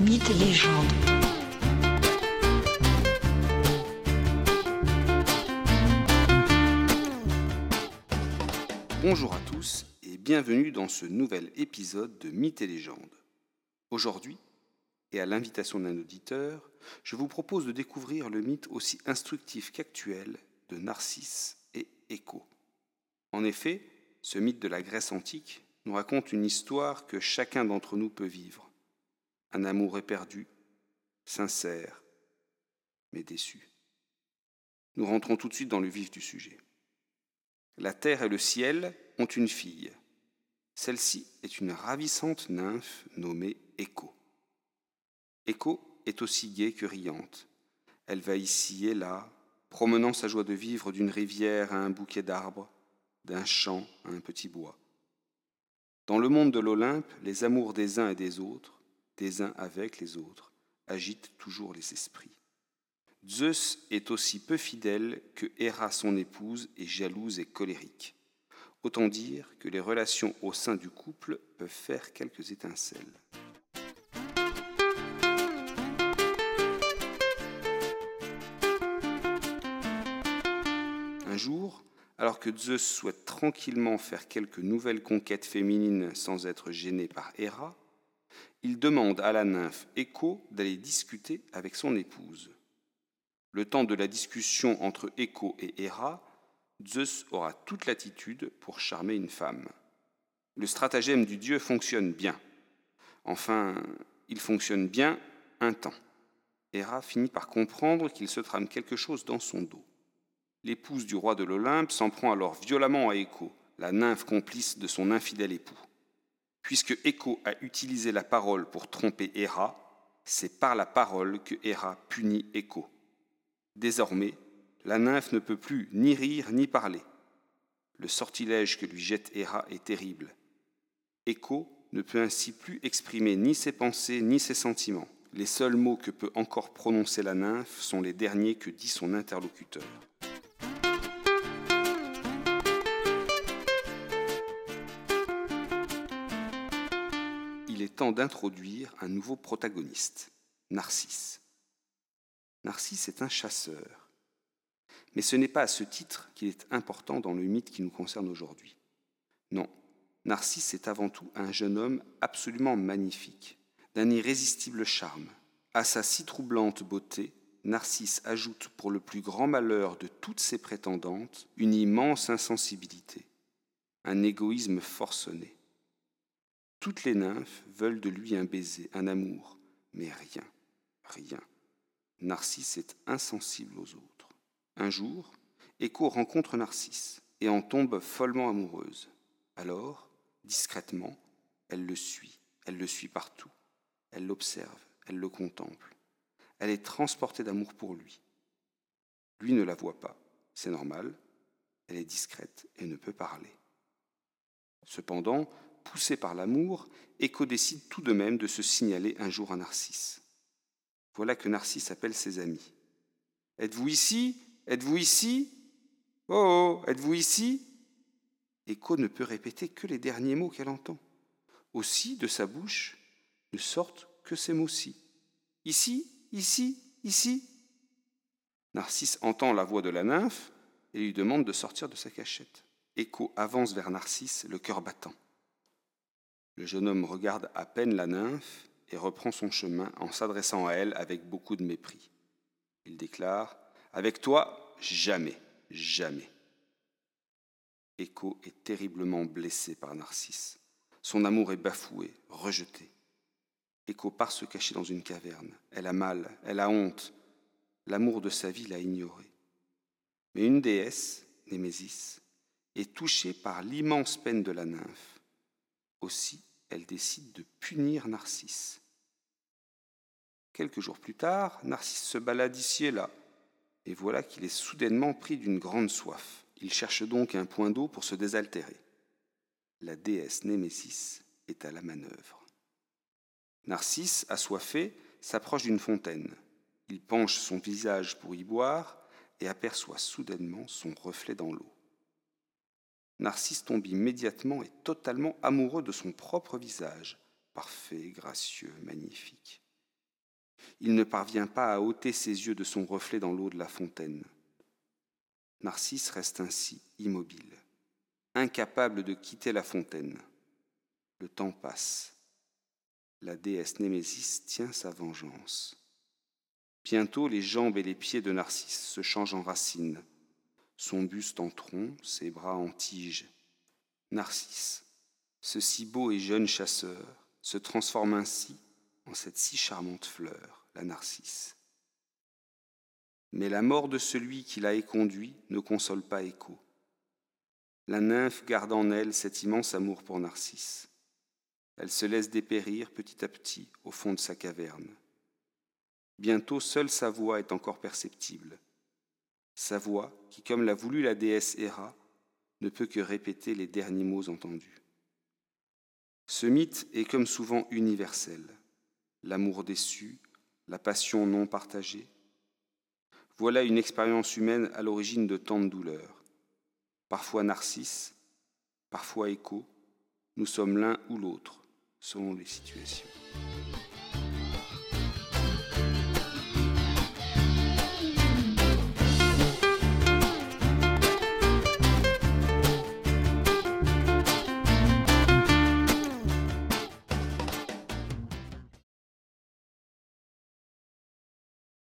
Mythes et légendes. Bonjour à tous et bienvenue dans ce nouvel épisode de Mythes et légendes. Aujourd'hui, et à l'invitation d'un auditeur, je vous propose de découvrir le mythe aussi instructif qu'actuel de Narcisse et Écho. En effet, ce mythe de la Grèce antique nous raconte une histoire que chacun d'entre nous peut vivre. Un amour éperdu, sincère, mais déçu. Nous rentrons tout de suite dans le vif du sujet. La terre et le ciel ont une fille. Celle-ci est une ravissante nymphe nommée Écho. Écho est aussi gaie que riante. Elle va ici et là, promenant sa joie de vivre d'une rivière à un bouquet d'arbres, d'un champ à un petit bois. Dans le monde de l'Olympe, les amours des uns et des autres, des uns avec les autres, agitent toujours les esprits. Zeus est aussi peu fidèle que Héra, son épouse, est jalouse et colérique. Autant dire que les relations au sein du couple peuvent faire quelques étincelles. Un jour, alors que Zeus souhaite tranquillement faire quelques nouvelles conquêtes féminines sans être gêné par Héra, il demande à la nymphe Écho d'aller discuter avec son épouse. Le temps de la discussion entre Écho et Héra, Zeus aura toute l'attitude pour charmer une femme. Le stratagème du dieu fonctionne bien. Enfin, il fonctionne bien un temps. Héra finit par comprendre qu'il se trame quelque chose dans son dos. L'épouse du roi de l'Olympe s'en prend alors violemment à Écho, la nymphe complice de son infidèle époux. Puisque Écho a utilisé la parole pour tromper Héra, c'est par la parole que Héra punit Écho. Désormais, la nymphe ne peut plus ni rire ni parler. Le sortilège que lui jette Héra est terrible. Écho ne peut ainsi plus exprimer ni ses pensées ni ses sentiments. Les seuls mots que peut encore prononcer la nymphe sont les derniers que dit son interlocuteur. Il est temps d'introduire un nouveau protagoniste, Narcisse. Narcisse est un chasseur. Mais ce n'est pas à ce titre qu'il est important dans le mythe qui nous concerne aujourd'hui. Non, Narcisse est avant tout un jeune homme absolument magnifique, d'un irrésistible charme. À sa si troublante beauté, Narcisse ajoute pour le plus grand malheur de toutes ses prétendantes une immense insensibilité, un égoïsme forcené. Toutes les nymphes veulent de lui un baiser, un amour, mais rien, rien. Narcisse est insensible aux autres. Un jour, Écho rencontre Narcisse et en tombe follement amoureuse. Alors, discrètement, elle le suit, elle le suit partout. Elle l'observe, elle le contemple. Elle est transportée d'amour pour lui. Lui ne la voit pas, c'est normal. Elle est discrète et ne peut parler. Cependant, poussé par l'amour, Écho décide tout de même de se signaler un jour à Narcisse. Voilà que Narcisse appelle ses amis. Êtes-vous ici? Êtes-vous ici? Oh, êtes-vous ici? Écho ne peut répéter que les derniers mots qu'elle entend. Aussi, de sa bouche, ne sortent que ces mots-ci. Ici, ici, ici. Narcisse entend la voix de la nymphe et lui demande de sortir de sa cachette. Écho avance vers Narcisse, le cœur battant. Le jeune homme regarde à peine la nymphe et reprend son chemin en s'adressant à elle avec beaucoup de mépris. Il déclare Avec toi, jamais, jamais. Écho est terriblement blessé par Narcisse. Son amour est bafoué, rejeté. Écho part se cacher dans une caverne. Elle a mal, elle a honte. L'amour de sa vie l'a ignoré. Mais une déesse, Némésis, est touchée par l'immense peine de la nymphe. Aussi, elle décide de punir Narcisse. Quelques jours plus tard, Narcisse se balade ici et là, et voilà qu'il est soudainement pris d'une grande soif. Il cherche donc un point d'eau pour se désaltérer. La déesse Némésis est à la manœuvre. Narcisse, assoiffé, s'approche d'une fontaine. Il penche son visage pour y boire et aperçoit soudainement son reflet dans l'eau. Narcisse tombe immédiatement et totalement amoureux de son propre visage, parfait, gracieux, magnifique. il ne parvient pas à ôter ses yeux de son reflet dans l'eau de la fontaine. Narcisse reste ainsi immobile, incapable de quitter la fontaine. Le temps passe. La déesse Némésis tient sa vengeance. Bientôt les jambes et les pieds de Narcisse se changent en racines, son buste en tronc, ses bras en tige. Narcisse, ce si beau et jeune chasseur, se transforme ainsi en cette si charmante fleur, la narcisse. Mais la mort de celui qui l'a éconduit ne console pas Écho. La nymphe garde en elle cet immense amour pour Narcisse. Elle se laisse dépérir petit à petit au fond de sa caverne. Bientôt seule sa voix est encore perceptible. Sa voix, qui, comme l'a voulu la déesse Héra, ne peut que répéter les derniers mots entendus. Ce mythe est comme souvent universel. L'amour déçu, la passion non partagée. Voilà une expérience humaine à l'origine de tant de douleurs. Parfois narcisse, parfois écho, nous sommes l'un ou l'autre, selon les situations.